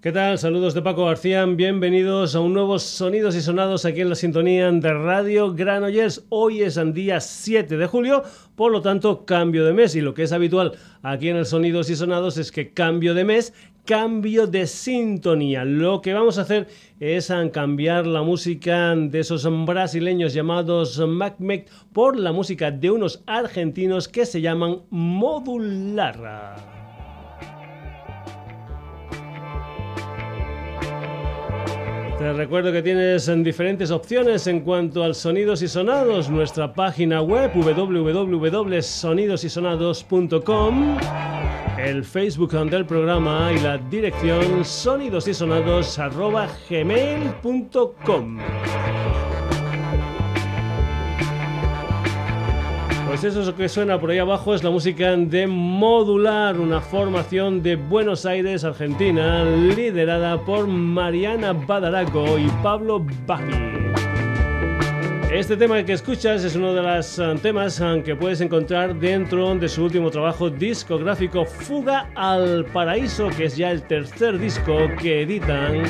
¿Qué tal? Saludos de Paco García. Bienvenidos a un nuevo Sonidos y Sonados aquí en la sintonía de Radio Granollers. Hoy es el día 7 de julio, por lo tanto, cambio de mes. Y lo que es habitual aquí en el Sonidos y Sonados es que cambio de mes, cambio de sintonía. Lo que vamos a hacer es cambiar la música de esos brasileños llamados MacMec por la música de unos argentinos que se llaman Modular. Te recuerdo que tienes diferentes opciones en cuanto al sonidos y sonados. Nuestra página web www.sonidosysonados.com, el Facebook del programa y la dirección sonidosysonados.gmail.com. Pues eso que suena por ahí abajo es la música de Modular, una formación de Buenos Aires, Argentina, liderada por Mariana Badaraco y Pablo Baji. Este tema que escuchas es uno de los eh, temas eh, que puedes encontrar dentro de su último trabajo discográfico Fuga al Paraíso, que es ya el tercer disco que editan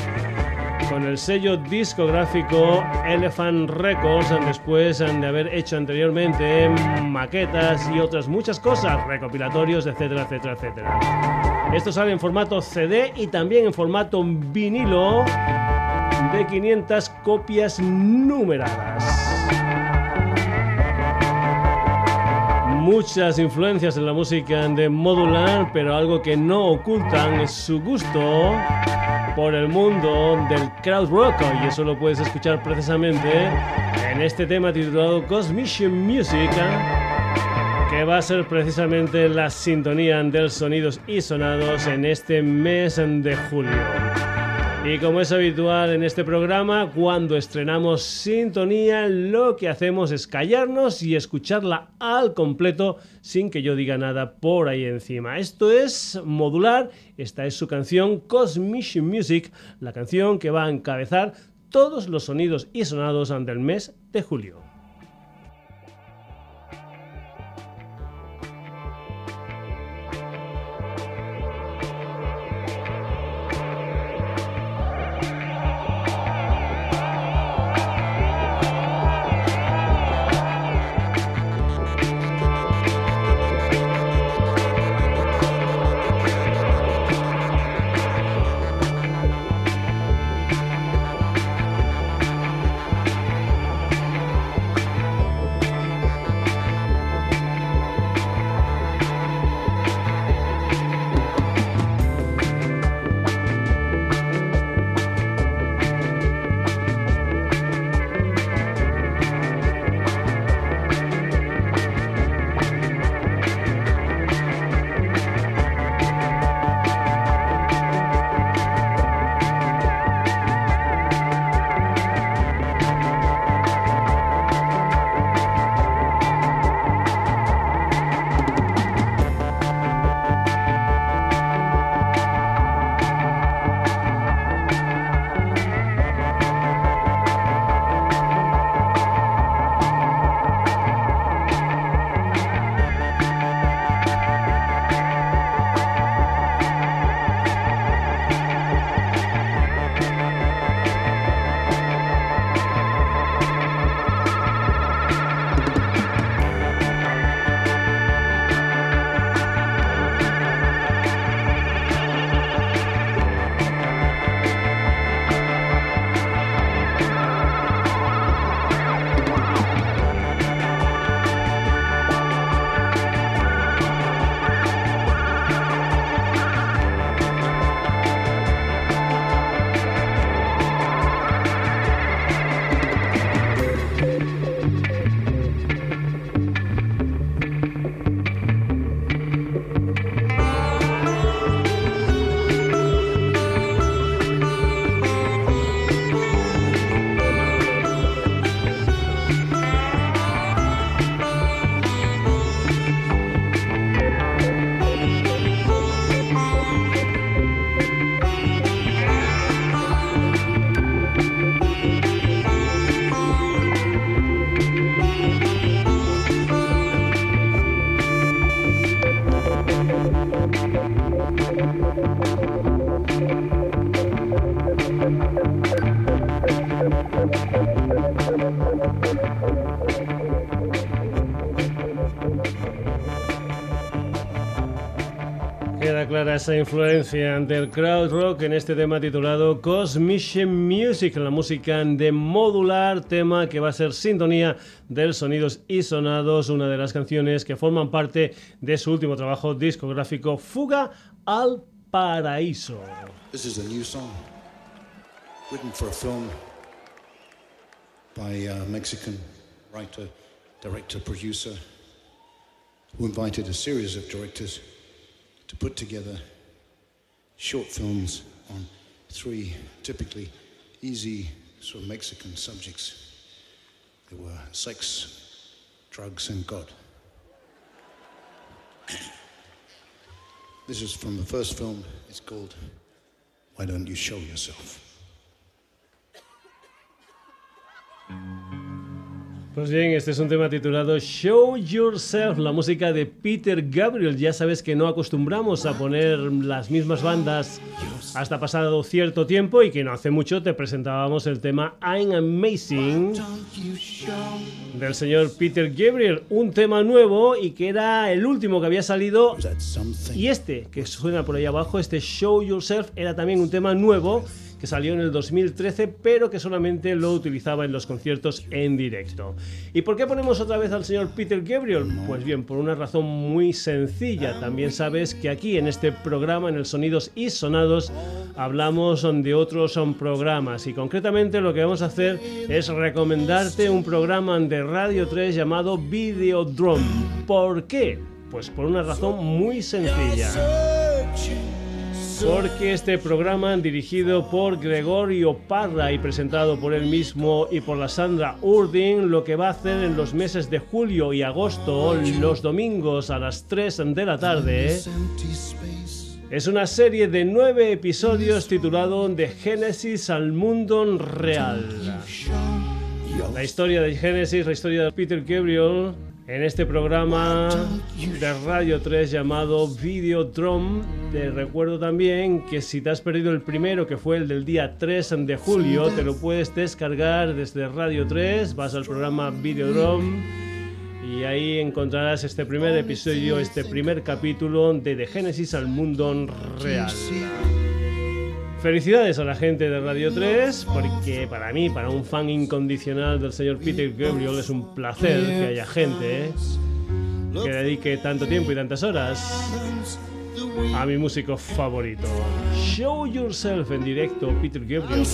con el sello discográfico Elephant Records después de haber hecho anteriormente maquetas y otras muchas cosas, recopilatorios, etcétera, etcétera, etcétera. Esto sale en formato CD y también en formato vinilo de 500 copias numeradas. muchas influencias en la música de Modular, pero algo que no ocultan es su gusto por el mundo del crowd rock y eso lo puedes escuchar precisamente en este tema titulado Cosmic Music que va a ser precisamente la sintonía de sonidos y sonados en este mes de julio. Y como es habitual en este programa, cuando estrenamos sintonía, lo que hacemos es callarnos y escucharla al completo sin que yo diga nada por ahí encima. Esto es modular, esta es su canción Cosmic Music, la canción que va a encabezar todos los sonidos y sonados del mes de julio. Esa influencia del crowd rock en este tema titulado Cosmic Music, la música de modular, tema que va a ser sintonía del Sonidos y Sonados, una de las canciones que forman parte de su último trabajo discográfico, Fuga al Paraíso. This is a new song written for a film by a Mexican writer, director, producer who invited a series of directors to put together short films on three typically easy sort of Mexican subjects. There were sex, drugs, and God. this is from the first film. It's called Why Don't You Show Yourself? Pues bien, este es un tema titulado Show Yourself, la música de Peter Gabriel. Ya sabes que no acostumbramos a poner las mismas bandas hasta pasado cierto tiempo y que no hace mucho te presentábamos el tema I'm Amazing del señor Peter Gabriel, un tema nuevo y que era el último que había salido y este que suena por ahí abajo, este Show Yourself, era también un tema nuevo que salió en el 2013, pero que solamente lo utilizaba en los conciertos en directo. ¿Y por qué ponemos otra vez al señor Peter Gabriel? Pues bien, por una razón muy sencilla. También sabes que aquí en este programa, en el Sonidos y Sonados, hablamos de otros programas y concretamente lo que vamos a hacer es recomendarte un programa de Radio 3 llamado Videodrome. ¿Por qué? Pues por una razón muy sencilla porque este programa dirigido por Gregorio Parra y presentado por él mismo y por la Sandra Urdin, lo que va a hacer en los meses de julio y agosto, los domingos a las 3 de la tarde, es una serie de nueve episodios titulado De Génesis al mundo real. La historia de Génesis, la historia de Peter Gabriel, en este programa de Radio 3 llamado Videodrome. Te recuerdo también que si te has perdido el primero, que fue el del día 3 de julio, te lo puedes descargar desde Radio 3, vas al programa Videodrome y ahí encontrarás este primer episodio, este primer capítulo de De Génesis al mundo real. Felicidades a la gente de Radio 3, porque para mí, para un fan incondicional del señor Peter Gabriel, es un placer que haya gente ¿eh? que dedique tanto tiempo y tantas horas a mi músico favorito. Show Yourself en directo, Peter Gabriel.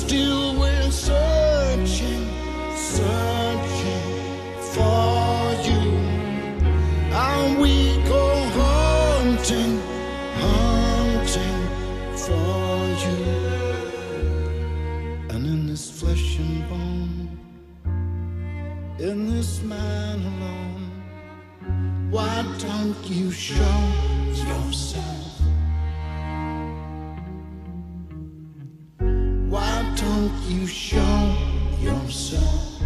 In this man alone. Why don't you show yourself? Why don't you show yourself?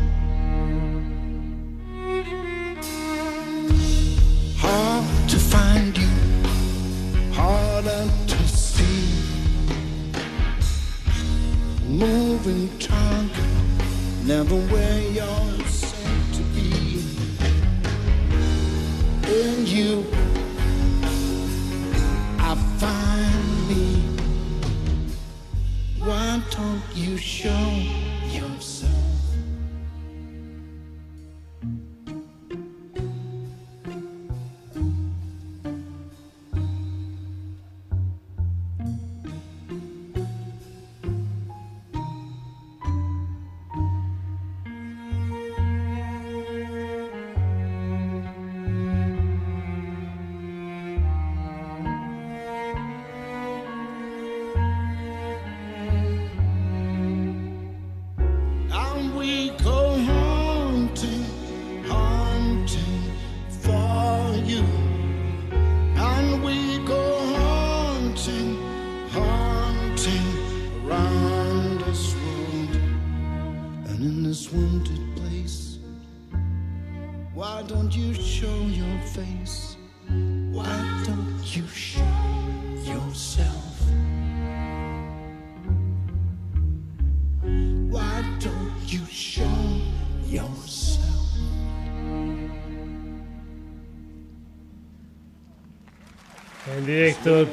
Hard to find you, harder to see. Moving never where you're sent to be. in you I find me. Why don't you show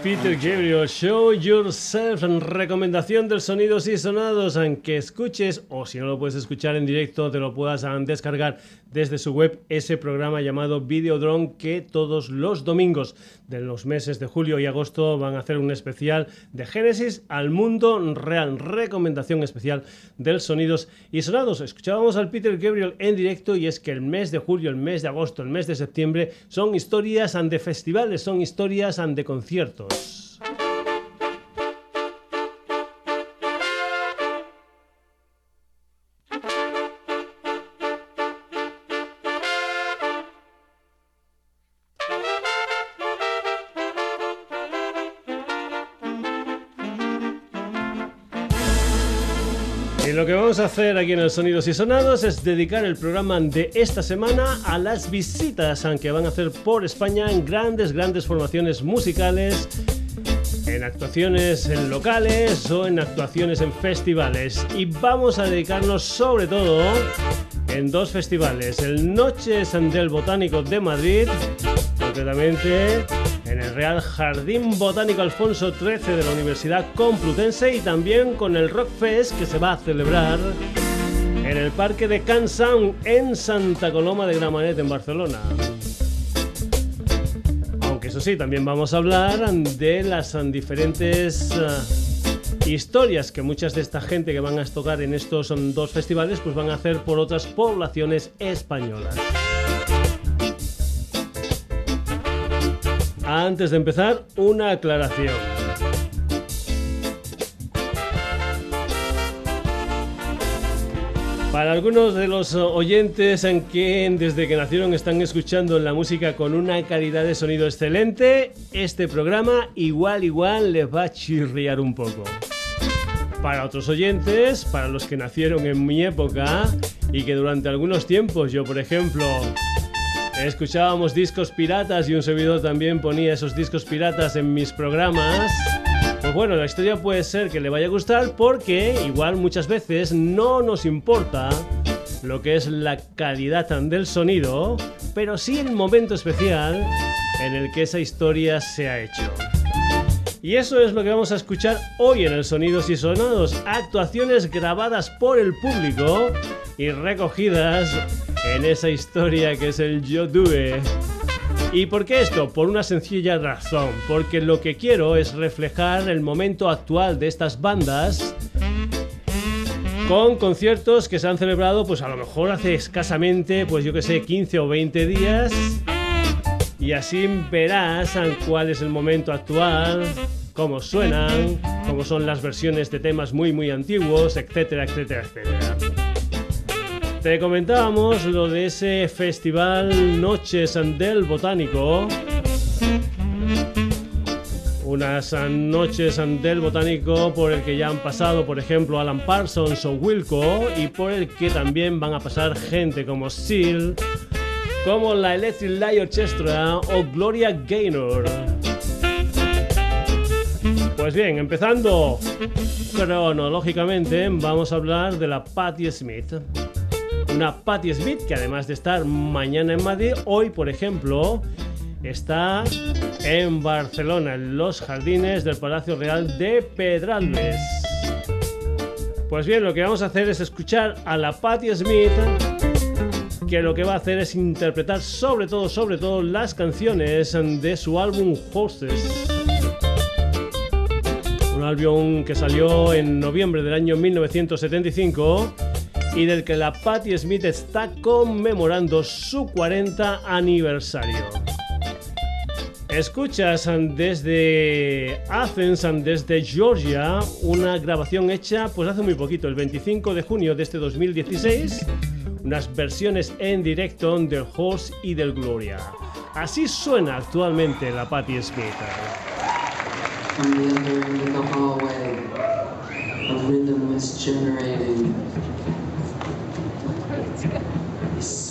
Peter Gabriel, Show Yourself, recomendación del sonidos y sonados, aunque escuches, o si no lo puedes escuchar en directo, te lo puedas descargar desde su web ese programa llamado Videodrone que todos los domingos de los meses de julio y agosto van a hacer un especial de Génesis al mundo real, recomendación especial del sonidos y sonados. Escuchábamos al Peter Gabriel en directo y es que el mes de julio, el mes de agosto, el mes de septiembre son historias de festivales, son historias de conciertos. Vamos a hacer aquí en el Sonidos y Sonados es dedicar el programa de esta semana a las visitas que van a hacer por España en grandes, grandes formaciones musicales, en actuaciones en locales o en actuaciones en festivales. Y vamos a dedicarnos sobre todo en dos festivales, el Noches del Botánico de Madrid, concretamente en el Real Jardín Botánico Alfonso XIII de la Universidad Complutense y también con el Rock Fest que se va a celebrar en el Parque de Can en Santa Coloma de Gramanet en Barcelona. Aunque eso sí, también vamos a hablar de las diferentes eh, historias que muchas de esta gente que van a tocar en estos dos festivales pues van a hacer por otras poblaciones españolas. Antes de empezar, una aclaración. Para algunos de los oyentes en que desde que nacieron están escuchando la música con una calidad de sonido excelente, este programa igual igual les va a chirriar un poco. Para otros oyentes, para los que nacieron en mi época y que durante algunos tiempos yo por ejemplo escuchábamos discos piratas y un servidor también ponía esos discos piratas en mis programas. Pues bueno, la historia puede ser que le vaya a gustar porque igual muchas veces no nos importa lo que es la calidad del sonido, pero sí el momento especial en el que esa historia se ha hecho. Y eso es lo que vamos a escuchar hoy en el Sonidos y Sonados, actuaciones grabadas por el público y recogidas en esa historia que es el Yo Due. ¿Y por qué esto? Por una sencilla razón, porque lo que quiero es reflejar el momento actual de estas bandas con conciertos que se han celebrado pues a lo mejor hace escasamente, pues yo que sé, 15 o 20 días. Y así verás cuál es el momento actual, cómo suenan, cómo son las versiones de temas muy muy antiguos, etcétera, etcétera, etcétera. Te comentábamos lo de ese festival Noches del Botánico. Unas noches del Botánico por el que ya han pasado, por ejemplo, Alan Parsons o Wilco, y por el que también van a pasar gente como Seal, como la Electric Light Orchestra o Gloria Gaynor. Pues bien, empezando cronológicamente, vamos a hablar de la Patti Smith una Patti Smith que además de estar mañana en Madrid, hoy por ejemplo está en Barcelona, en los jardines del Palacio Real de Pedralbes. Pues bien, lo que vamos a hacer es escuchar a la Patti Smith que lo que va a hacer es interpretar sobre todo, sobre todo las canciones de su álbum Horses. Un álbum que salió en noviembre del año 1975 y del que la Patti Smith está conmemorando su 40 aniversario. Escuchas desde Athens, desde Georgia, una grabación hecha pues hace muy poquito, el 25 de junio de este 2016, unas versiones en directo del Horse y del Gloria. Así suena actualmente la Patti Smith.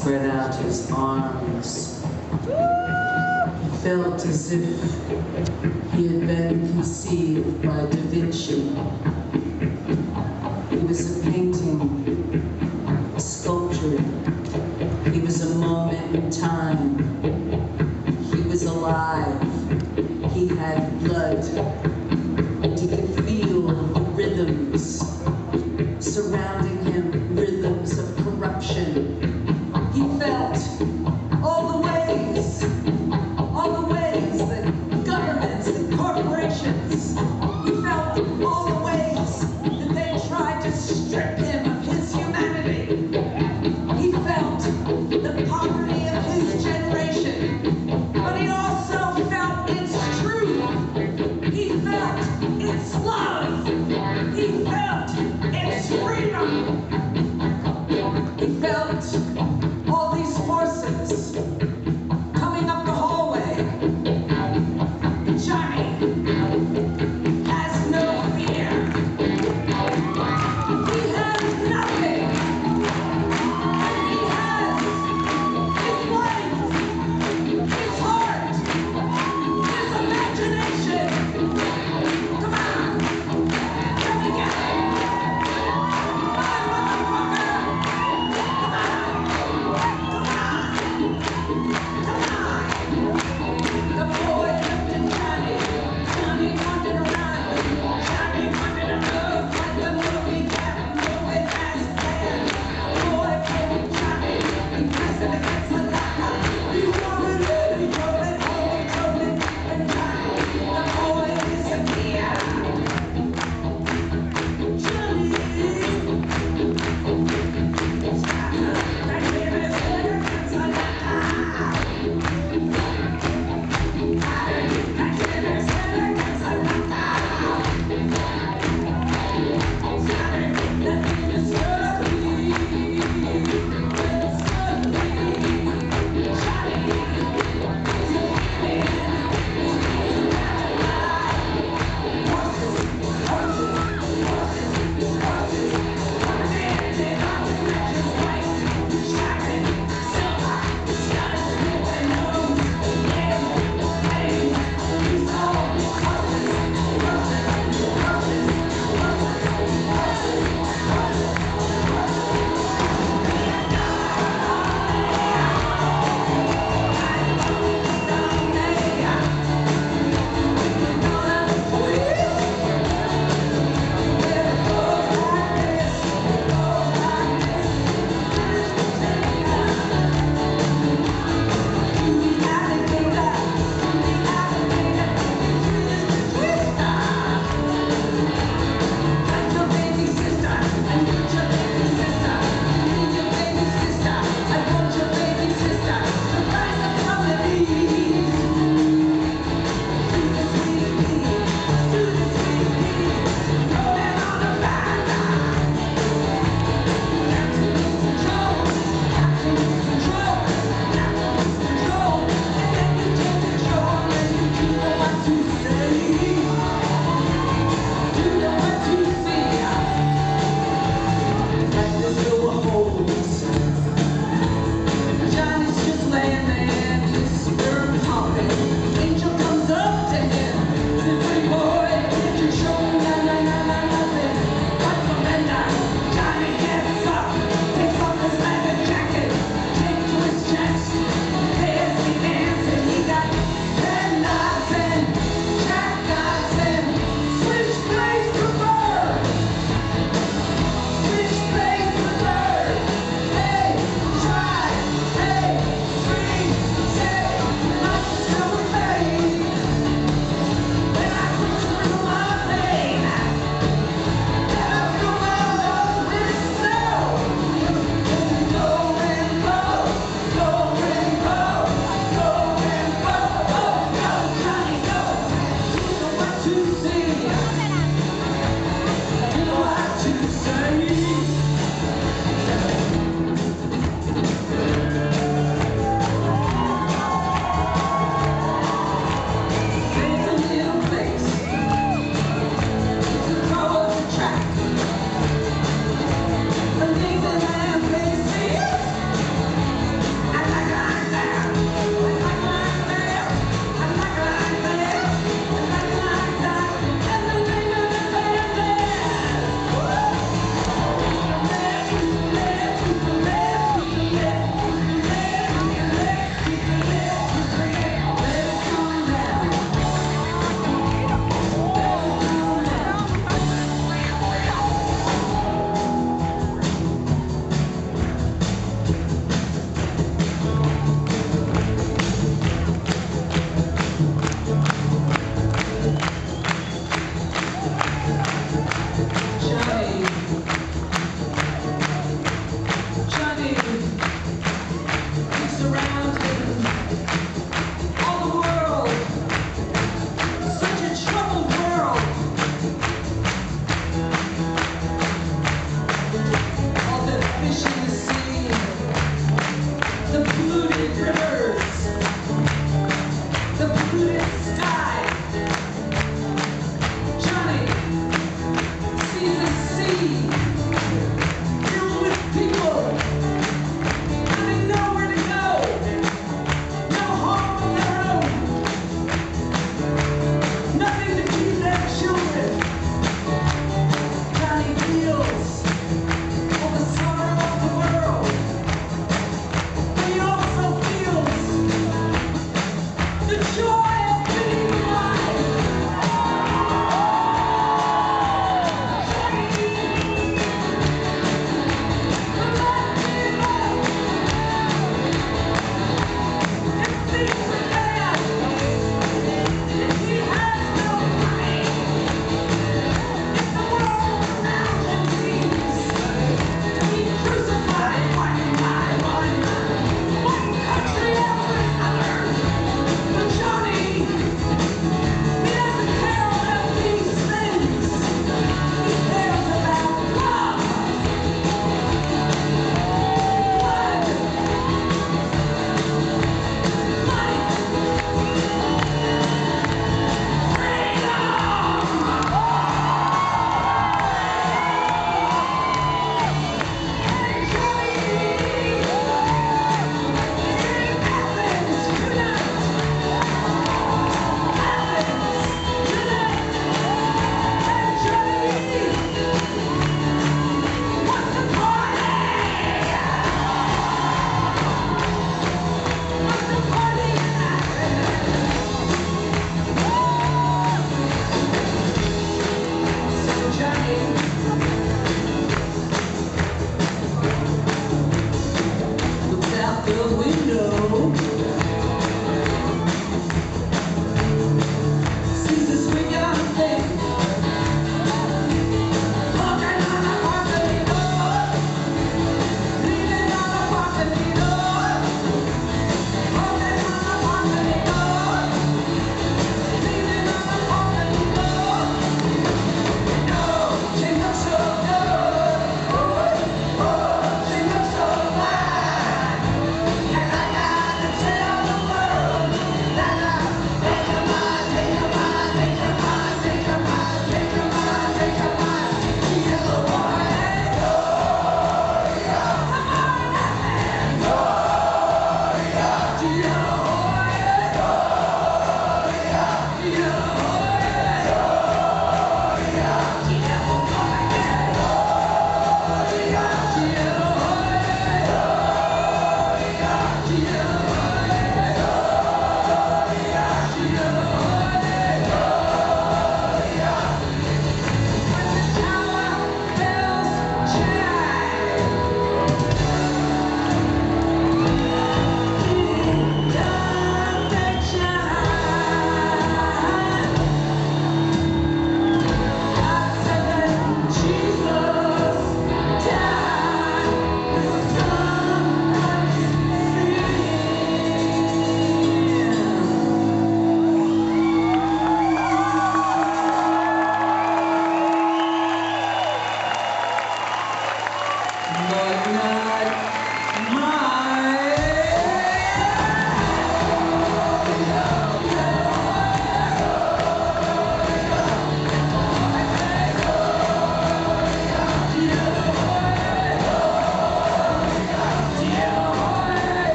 spread out his arms, He felt as if he had been conceived by Da Vinci. He was a painting, a sculpture. He was a moment in time. He was alive. He had blood. And he could feel the rhythms surrounding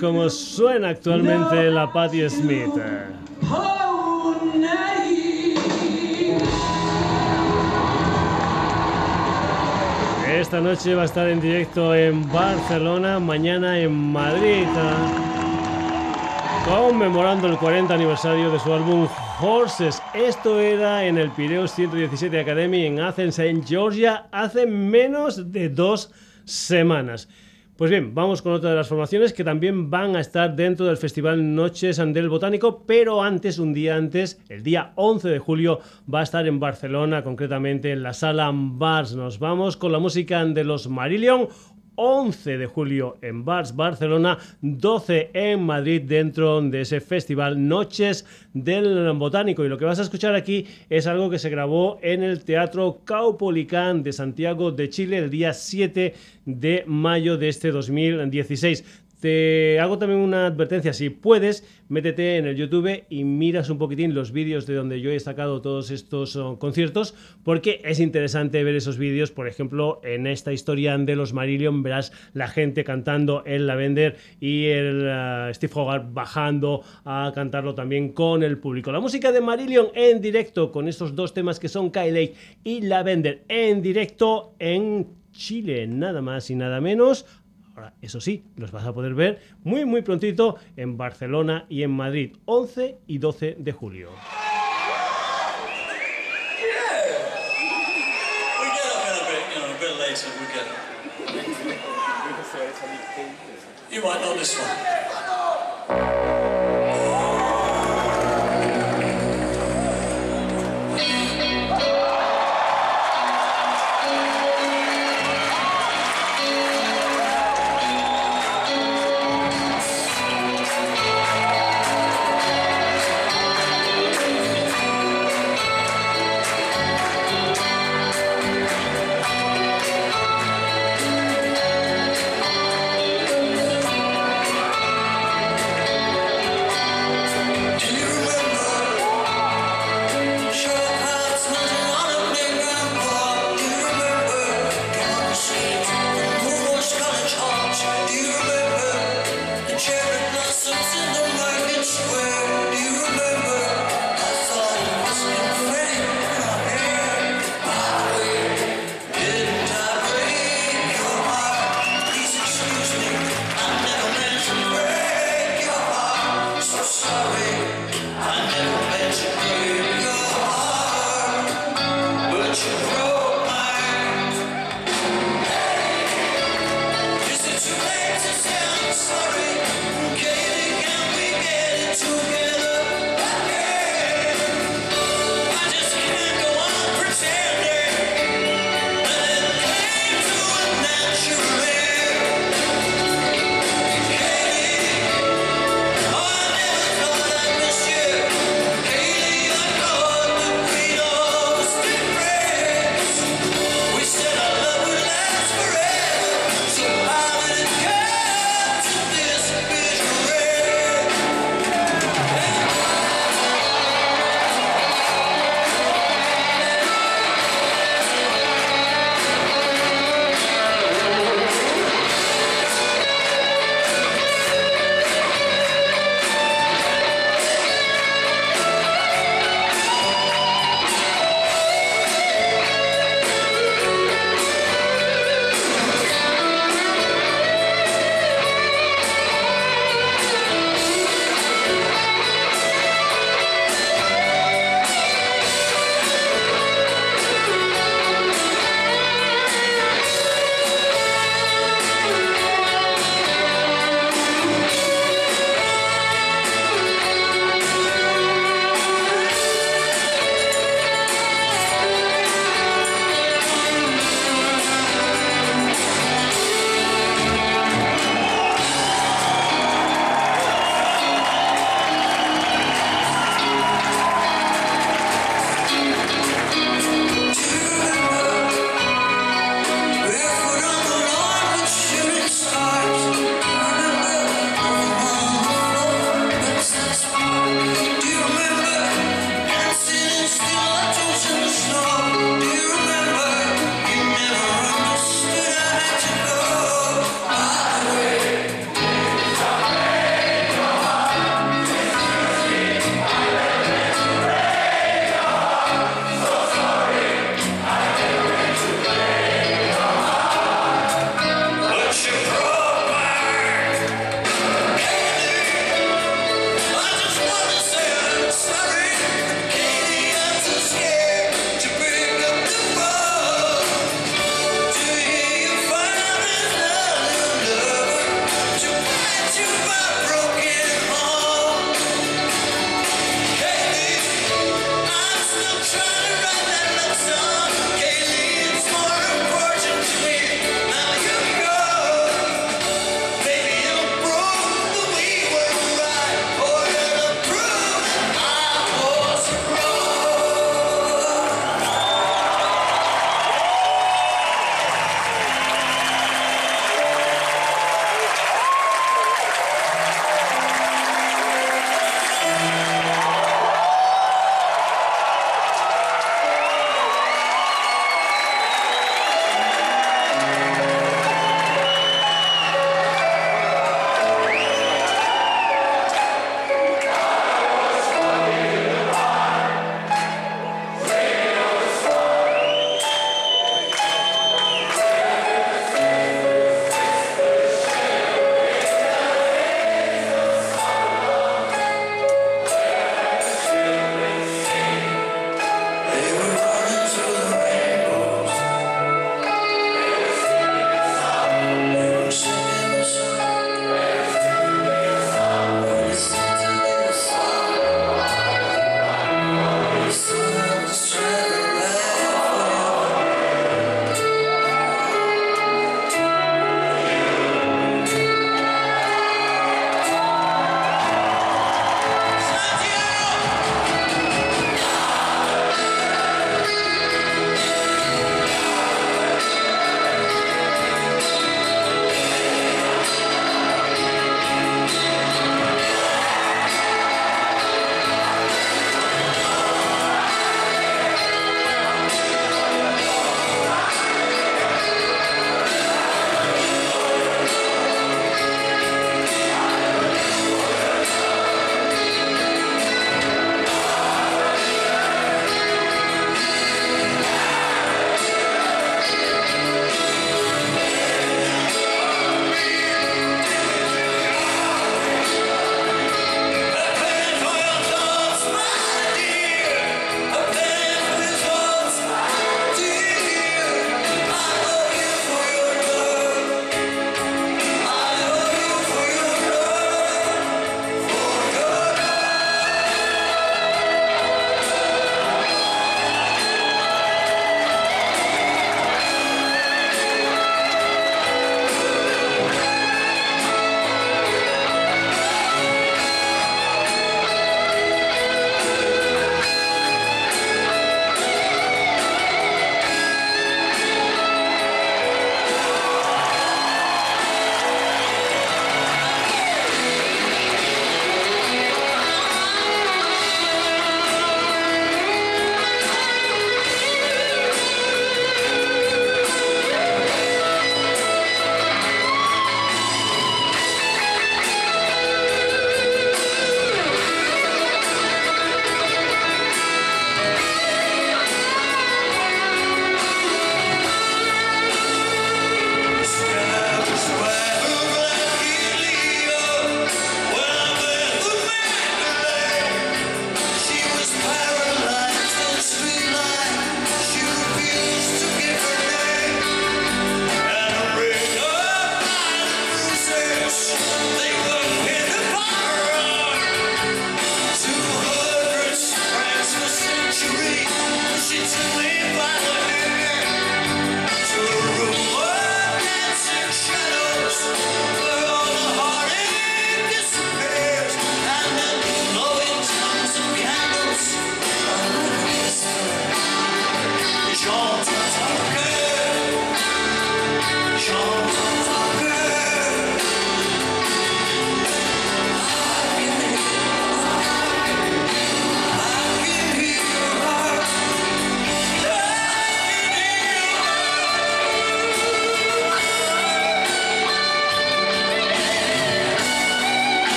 como suena actualmente la Patti Smith. Esta noche va a estar en directo en Barcelona, mañana en Madrid, conmemorando el 40 aniversario de su álbum Horses. Esto era en el Pireus 117 Academy en Athens, en Georgia, hace menos de dos semanas. Pues bien, vamos con otra de las formaciones que también van a estar dentro del Festival Noches Andel Botánico, pero antes, un día antes, el día 11 de julio, va a estar en Barcelona, concretamente en la sala Bars. Nos vamos con la música de los Marillion, 11 de julio en Bars Barcelona, 12 en Madrid dentro de ese festival Noches del Botánico. Y lo que vas a escuchar aquí es algo que se grabó en el Teatro Caupolicán de Santiago de Chile el día 7 de mayo de este 2016. Te hago también una advertencia, si puedes, métete en el YouTube y miras un poquitín los vídeos de donde yo he sacado todos estos oh, conciertos, porque es interesante ver esos vídeos. Por ejemplo, en esta historia de los Marillion verás la gente cantando el Lavender y el uh, Steve Hogarth bajando a cantarlo también con el público. La música de Marillion en directo con estos dos temas que son Kyle y Lavender en directo en Chile, nada más y nada menos. Ahora, eso sí, los vas a poder ver muy, muy prontito en Barcelona y en Madrid, 11 y 12 de julio. You might know this one.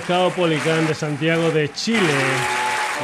Caupolicán de Santiago de Chile.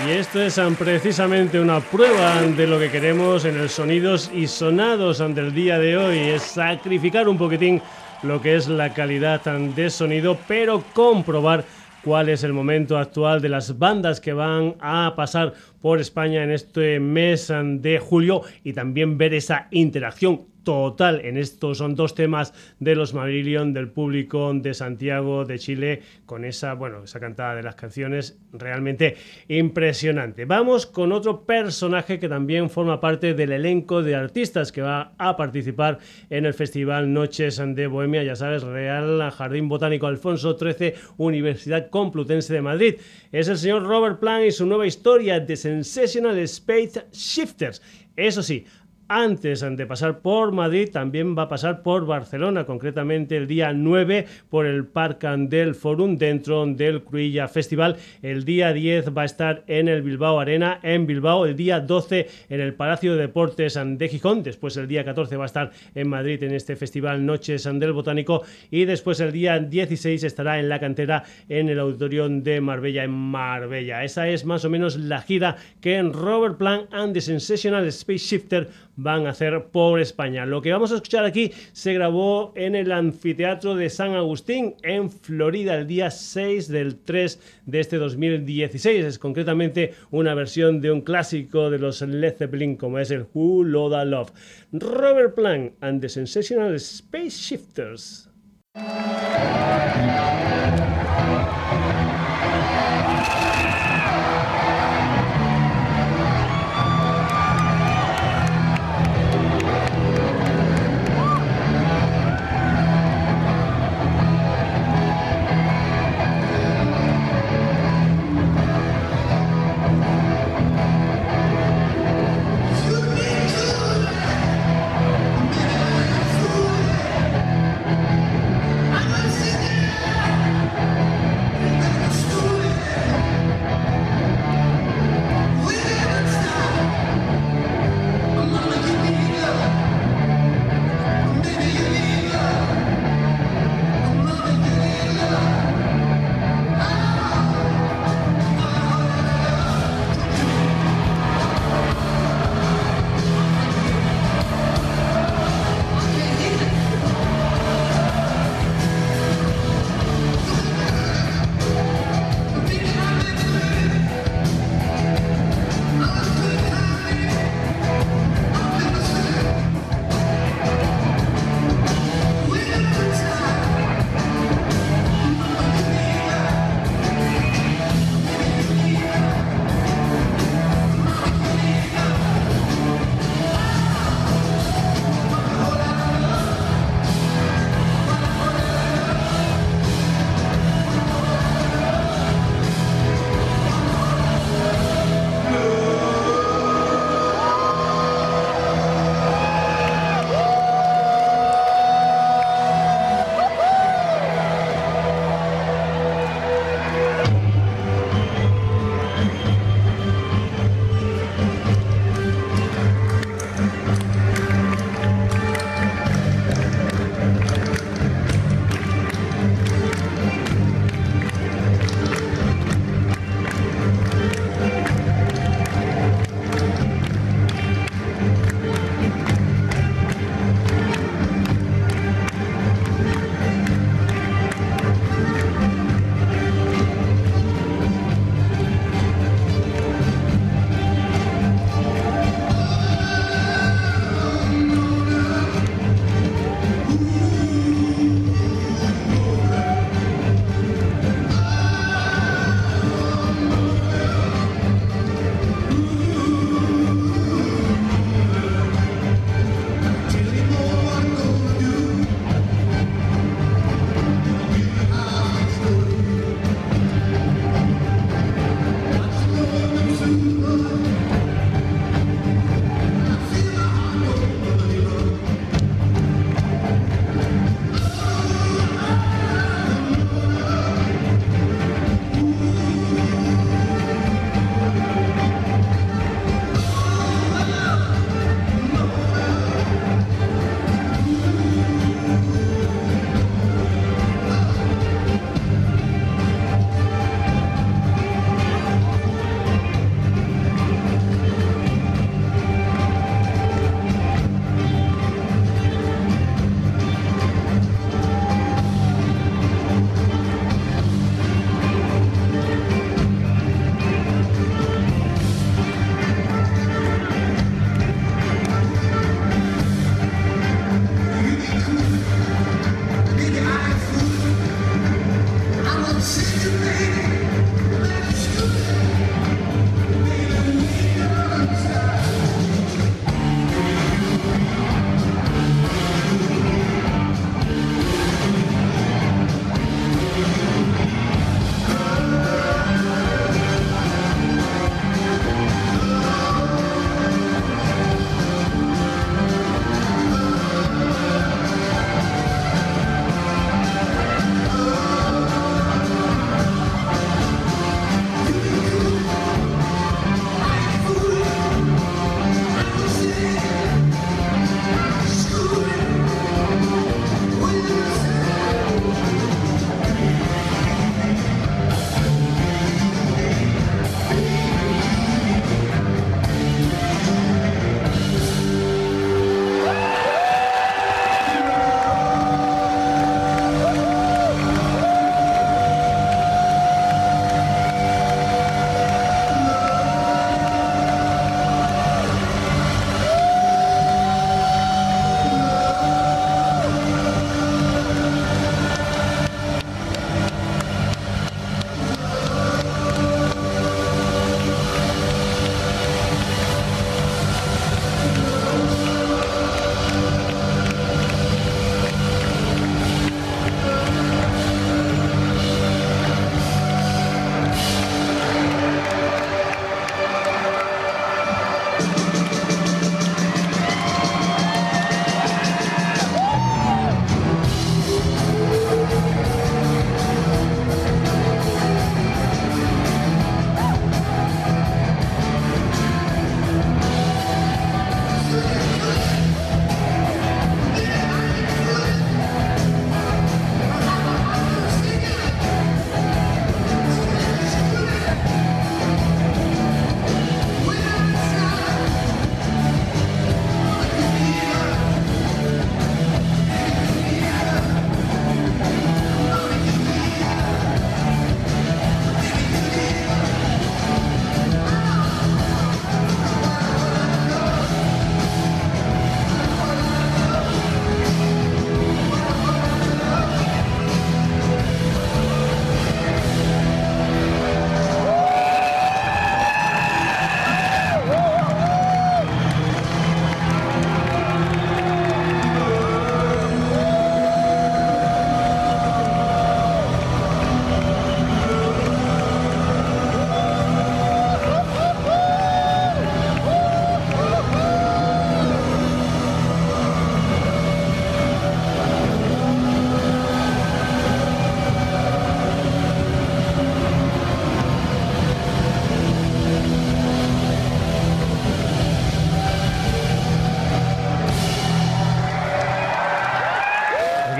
Y esto es precisamente una prueba de lo que queremos en el sonidos y sonados del día de hoy, es sacrificar un poquitín lo que es la calidad de sonido, pero comprobar cuál es el momento actual de las bandas que van a pasar por España en este mes de julio y también ver esa interacción total. En estos son dos temas de los Marillion del público de Santiago de Chile con esa bueno esa cantada de las canciones realmente impresionante. Vamos con otro personaje que también forma parte del elenco de artistas que va a participar en el festival Noches de Bohemia ya sabes Real Jardín Botánico Alfonso XIII Universidad Complutense de Madrid. Es el señor Robert Plant y su nueva historia de Sensational Space Shifters. Eso sí, antes de pasar por Madrid, también va a pasar por Barcelona, concretamente el día 9 por el Parc del Forum dentro del Cruilla Festival. El día 10 va a estar en el Bilbao Arena en Bilbao, el día 12 en el Palacio de Deportes de Gijón, después el día 14 va a estar en Madrid en este festival Noches del Botánico y después el día 16 estará en la cantera en el Auditorio de Marbella en Marbella. Esa es más o menos la gira que en Robert Plant and the Sensational Space Shifter van a hacer por España. Lo que vamos a escuchar aquí se grabó en el anfiteatro de San Agustín en Florida el día 6 del 3 de este 2016. Es concretamente una versión de un clásico de los Led Zeppelin como es el Who Loda Love. Robert Plant and the Sensational Space Shifters.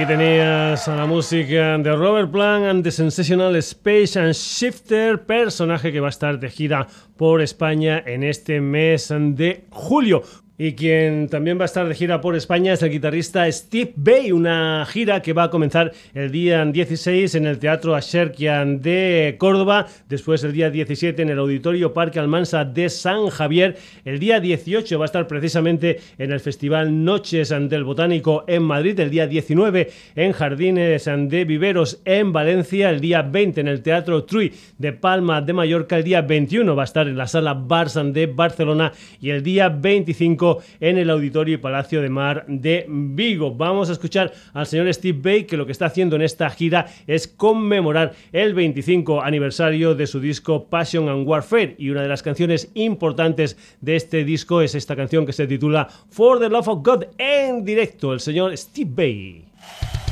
Tenías a la música de Robert Plant and the Sensational Space and Shifter, personaje que va a estar de gira por España en este mes de julio. Y quien también va a estar de gira por España es el guitarrista Steve Bay, una gira que va a comenzar el día 16 en el Teatro Asherkian de Córdoba, después el día 17 en el Auditorio Parque Almansa de San Javier, el día 18 va a estar precisamente en el Festival Noches del Botánico en Madrid, el día 19 en Jardines de Viveros en Valencia, el día 20 en el Teatro Trui de Palma de Mallorca, el día 21 va a estar en la Sala Barça de Barcelona y el día 25 en el Auditorio y Palacio de Mar de Vigo. Vamos a escuchar al señor Steve Bay que lo que está haciendo en esta gira es conmemorar el 25 aniversario de su disco Passion and Warfare y una de las canciones importantes de este disco es esta canción que se titula For the Love of God en directo, el señor Steve Bay.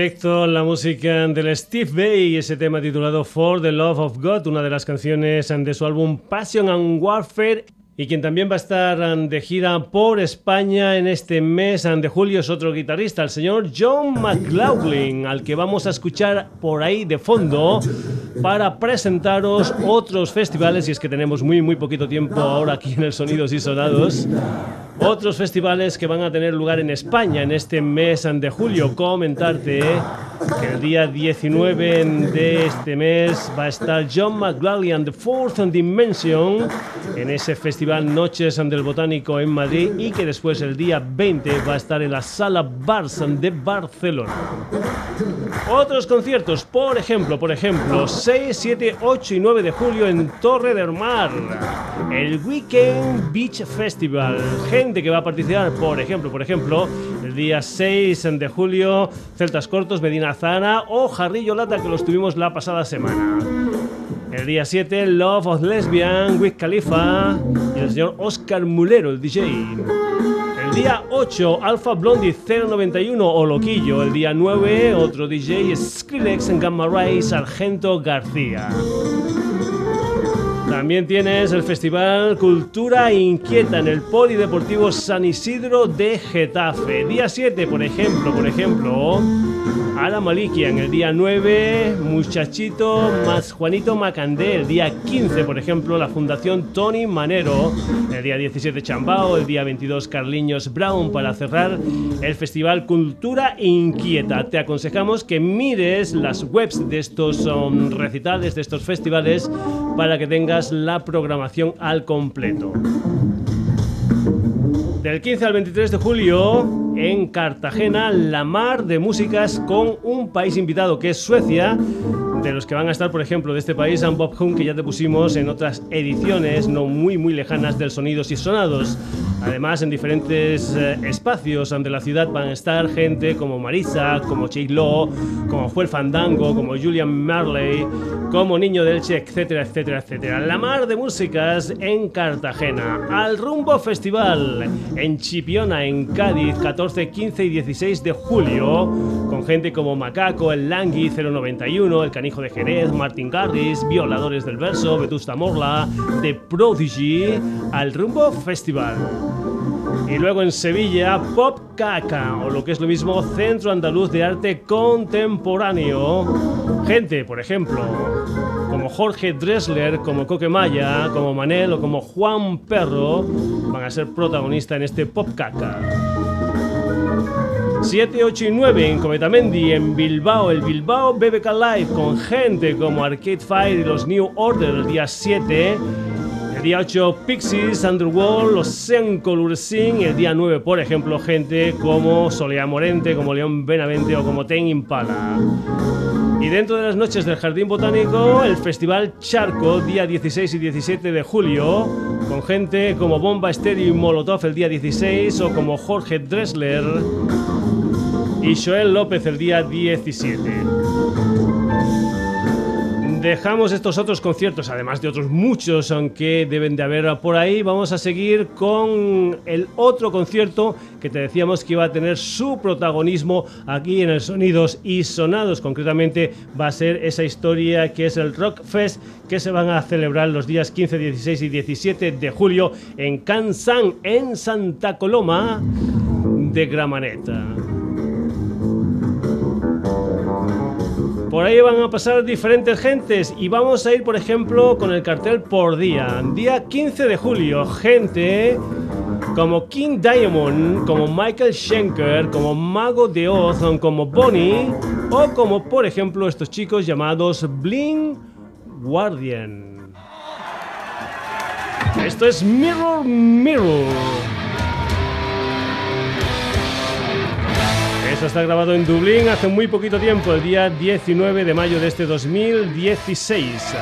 Directo la música del Steve Bay ese tema titulado For the Love of God, una de las canciones de su álbum Passion and Warfare y quien también va a estar de gira por España en este mes de julio es otro guitarrista, el señor John McLaughlin, al que vamos a escuchar por ahí de fondo para presentaros otros festivales, y es que tenemos muy muy poquito tiempo ahora aquí en el Sonidos y Sonados. Otros festivales que van a tener lugar en España en este mes de julio. Comentarte que el día 19 de este mes va a estar John McLaughlin and the Fourth Dimension en ese festival Noches del Botánico en Madrid y que después el día 20 va a estar en la Sala Barça de Barcelona. Otros conciertos, por ejemplo, por ejemplo, 6, 7, 8 y 9 de julio en Torre del Mar, el Weekend Beach Festival. Gente que va a participar, por ejemplo, por ejemplo, el día 6 de julio, Celtas Cortos, Medina Zana o Jarrillo Lata, que los tuvimos la pasada semana. El día 7, Love of Lesbian, Wiz Khalifa y el señor Oscar Mulero, el DJ. El día 8, Alpha Blondie 091 o Loquillo. El día 9, otro DJ, Skrillex en Gamma Ray, Sargento García. También tienes el Festival Cultura Inquieta en el Polideportivo San Isidro de Getafe. Día 7, por ejemplo, por ejemplo, Ala Malikia en el día 9, Muchachito más Juanito Macandé, el día 15, por ejemplo, la Fundación Tony Manero, el día 17 Chambao, el día 22 Carliños Brown para cerrar el Festival Cultura Inquieta. Te aconsejamos que mires las webs de estos um, recitales, de estos festivales, para que tengas la programación al completo. Del 15 al 23 de julio en Cartagena, la mar de músicas con un país invitado que es Suecia. De los que van a estar, por ejemplo, de este país, San Bob Hume, que ya te pusimos en otras ediciones no muy muy lejanas del Sonidos y Sonados. Además, en diferentes eh, espacios ante la ciudad van a estar gente como Marisa, como Chick Law, como Juel Fandango, como Julian Marley, como Niño del Che, etcétera, etcétera, etcétera. La mar de músicas en Cartagena. Al Rumbo Festival en Chipiona, en Cádiz, 14, 15 y 16 de julio, con gente como Macaco, el Langui 091, el Canijo de Jerez, Martin Garris, Violadores del Verso, Vetusta Morla, The Prodigy, al Rumbo Festival. Y luego en Sevilla, Pop Caca, o lo que es lo mismo, Centro Andaluz de Arte Contemporáneo. Gente, por ejemplo, como Jorge Dressler, como Coque Maya, como Manel o como Juan Perro, van a ser protagonistas en este Pop Caca. 7, 8 y 9 en Cometamendi, en Bilbao, el Bilbao BBK Live, con gente como Arcade Fire y los New Order el día 7 el día 8, Pixies, Underworld, Los Sencolur Sing. El día 9, por ejemplo, gente como Soledad Morente, como León Benavente o como Ten Impala. Y dentro de las noches del Jardín Botánico, el Festival Charco, día 16 y 17 de julio, con gente como Bomba Estéreo y Molotov el día 16, o como Jorge Dressler y Joel López el día 17 dejamos estos otros conciertos, además de otros muchos, aunque deben de haber por ahí, vamos a seguir con el otro concierto que te decíamos que iba a tener su protagonismo aquí en el Sonidos y Sonados. Concretamente va a ser esa historia que es el Rock Fest que se van a celebrar los días 15, 16 y 17 de julio en Cansan, en Santa Coloma de Gramaneta. Por ahí van a pasar diferentes gentes y vamos a ir, por ejemplo, con el cartel por día. Día 15 de julio, gente como King Diamond, como Michael Schenker, como Mago de Oz, como Bonnie o como, por ejemplo, estos chicos llamados Bling Guardian. Esto es Mirror Mirror. Está grabado en Dublín hace muy poquito tiempo, el día 19 de mayo de este 2016.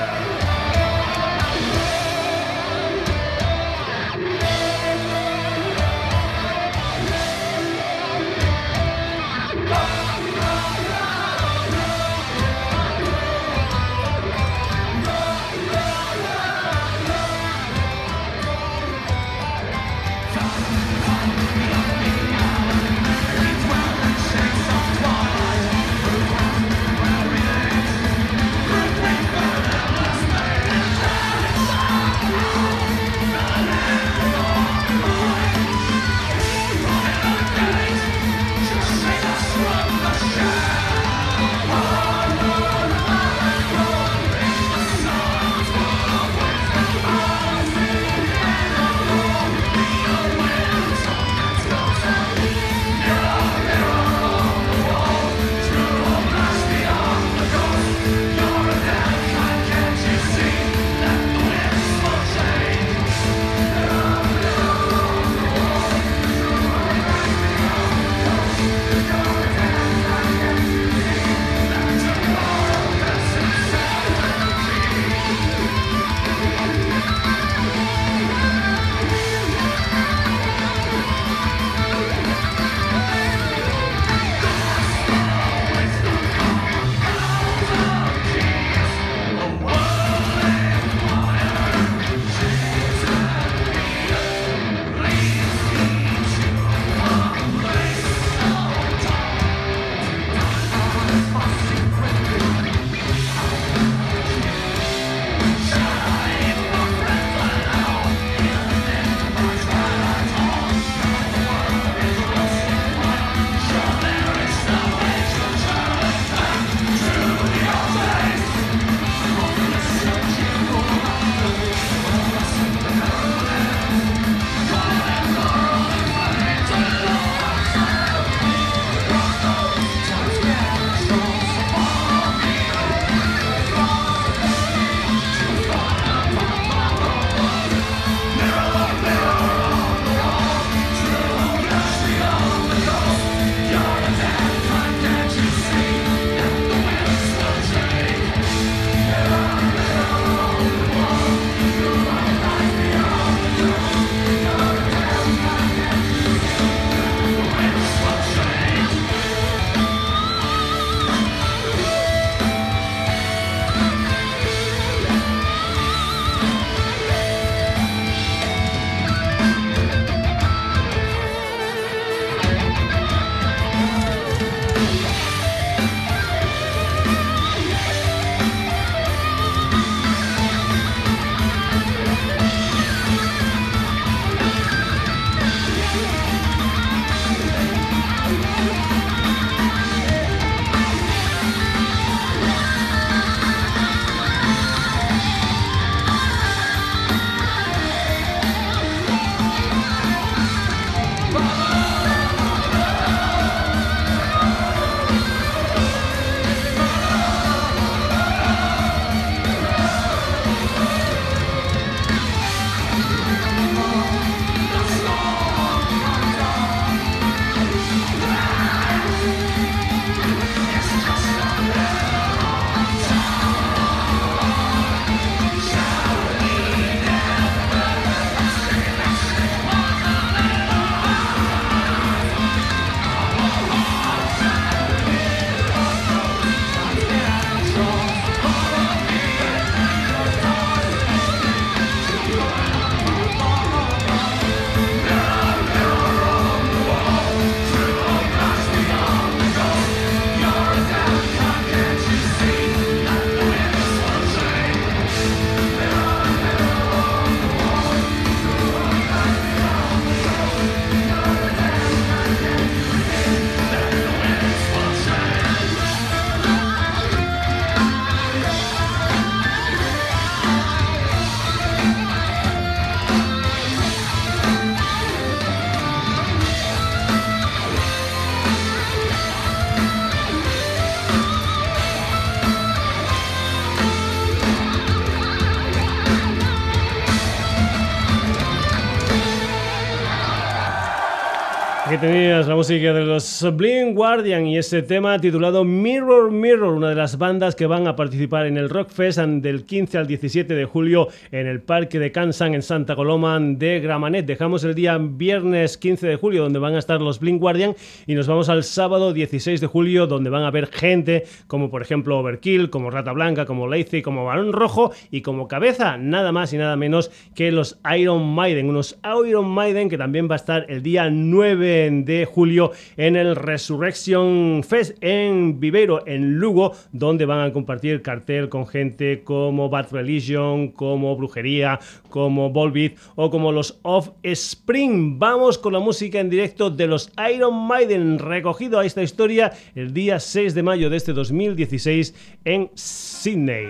Aquí tenías la música de los Blind Guardian y ese tema titulado Mirror Mirror, una de las bandas que van a participar en el Rock Fest del 15 al 17 de julio en el Parque de Kansan en Santa Coloma de Gramanet. Dejamos el día viernes 15 de julio donde van a estar los Blind Guardian y nos vamos al sábado 16 de julio donde van a haber gente como por ejemplo Overkill, como Rata Blanca, como Lazy, como Balón Rojo y como cabeza nada más y nada menos que los Iron Maiden, unos Iron Maiden que también va a estar el día 9 de julio en el Resurrection Fest en Viveiro, en Lugo, donde van a compartir cartel con gente como Bad Religion, como Brujería, como Volbeat o como los Offspring. Vamos con la música en directo de los Iron Maiden, recogido a esta historia el día 6 de mayo de este 2016 en Sydney.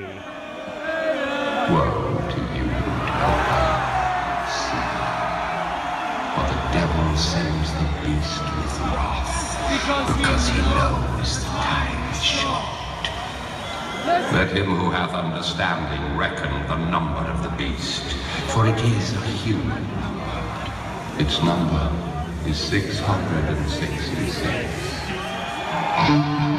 because Let him who hath understanding reckon the number of the beast, for it is a human number. Its number is 666.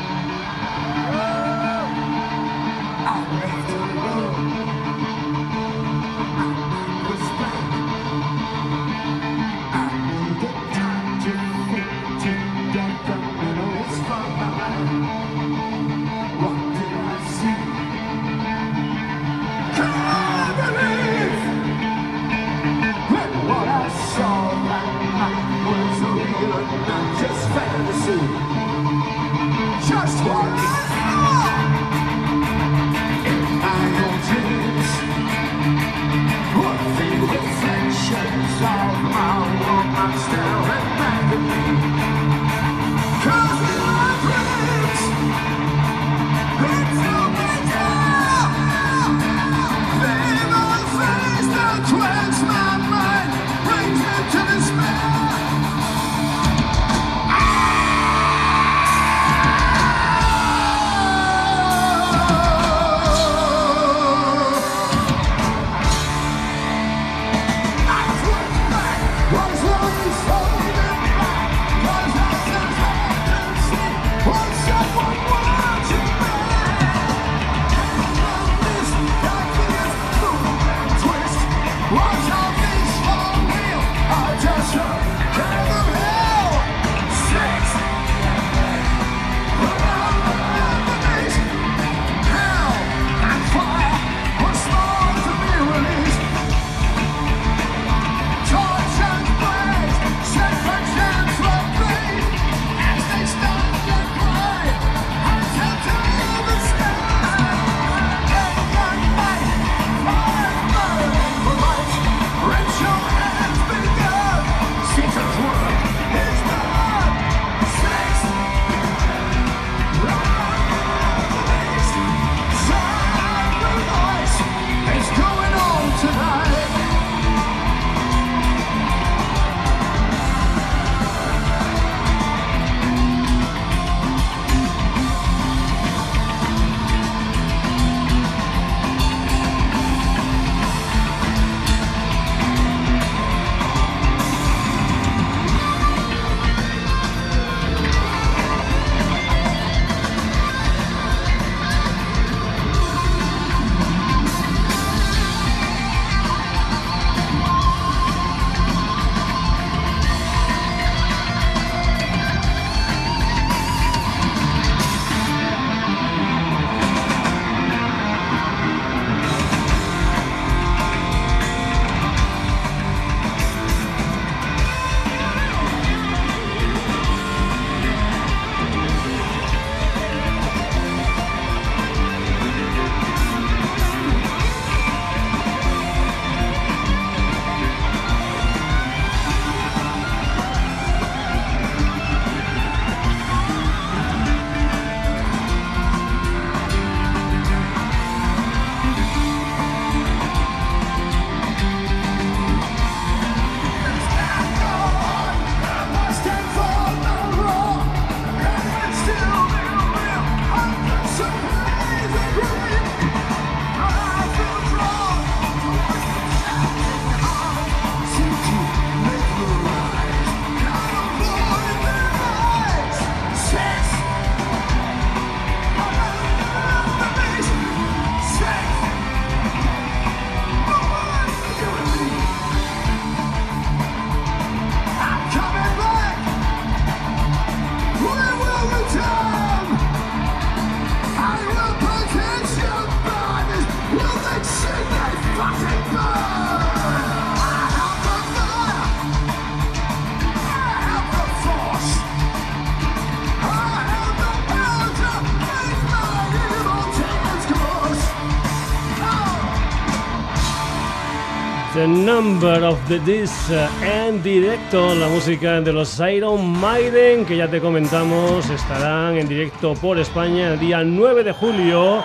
Number of the Disc en directo, la música de los Iron Maiden, que ya te comentamos, estarán en directo por España el día 9 de julio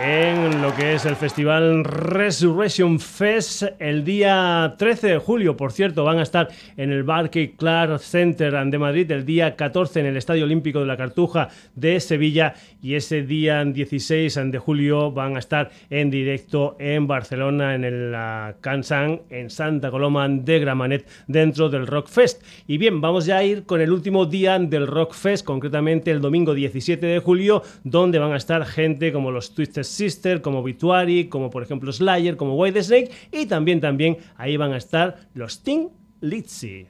en lo que es el festival Resurrection Fest el día 13 de julio. Por cierto, van a estar en el Barclay Clark Center de Madrid el día 14 en el Estadio Olímpico de la Cartuja de Sevilla y ese día 16 de julio van a estar en directo en Barcelona en el Cansan en Santa Coloma de Gramanet dentro del Rock Fest. Y bien, vamos ya a ir con el último día del Rock Fest, concretamente el domingo 17 de julio, donde van a estar gente como los Twisted Sister, como Vituari, como por ejemplo Slayer, como White Snake y también también ahí van a estar los Ting Litzy.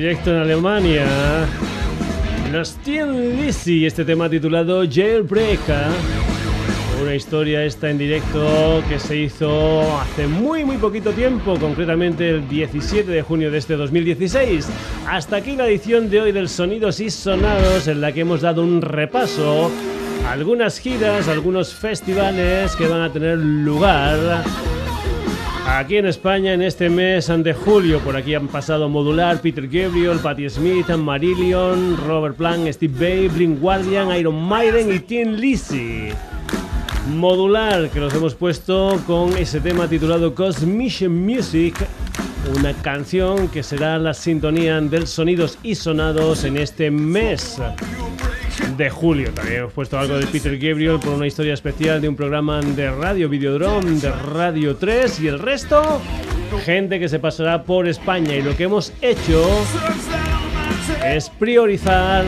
Directo en Alemania. Los Teen Lizzy, este tema titulado Jailbreak. Una historia esta en directo que se hizo hace muy muy poquito tiempo, concretamente el 17 de junio de este 2016. Hasta aquí la edición de hoy del Sonidos y Sonados en la que hemos dado un repaso a algunas giras, algunos festivales que van a tener lugar Aquí en España en este mes de julio, por aquí han pasado Modular, Peter Gabriel, Patti Smith, Marillion, Robert Plant, Steve Bay, Blink Guardian, Iron Maiden y Tim Lizzy. Modular, que los hemos puesto con ese tema titulado Cosmic Music, una canción que será la sintonía del sonidos y sonados en este mes de julio. También hemos puesto algo de Peter Gabriel por una historia especial de un programa de radio Videodrome de Radio 3 y el resto, gente que se pasará por España. Y lo que hemos hecho es priorizar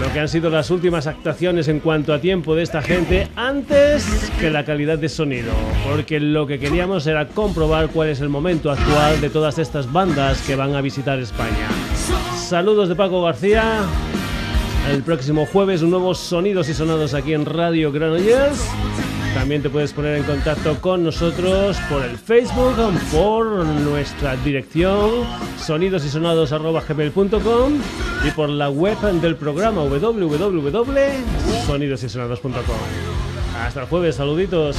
lo que han sido las últimas actuaciones en cuanto a tiempo de esta gente antes que la calidad de sonido, porque lo que queríamos era comprobar cuál es el momento actual de todas estas bandas que van a visitar España. Saludos de Paco García. El próximo jueves un nuevo Sonidos y Sonados aquí en Radio Granollers. También te puedes poner en contacto con nosotros por el Facebook, por nuestra dirección sonidosysonados.gmail.com y por la web del programa www.sonidosysonados.com. Hasta el jueves, saluditos.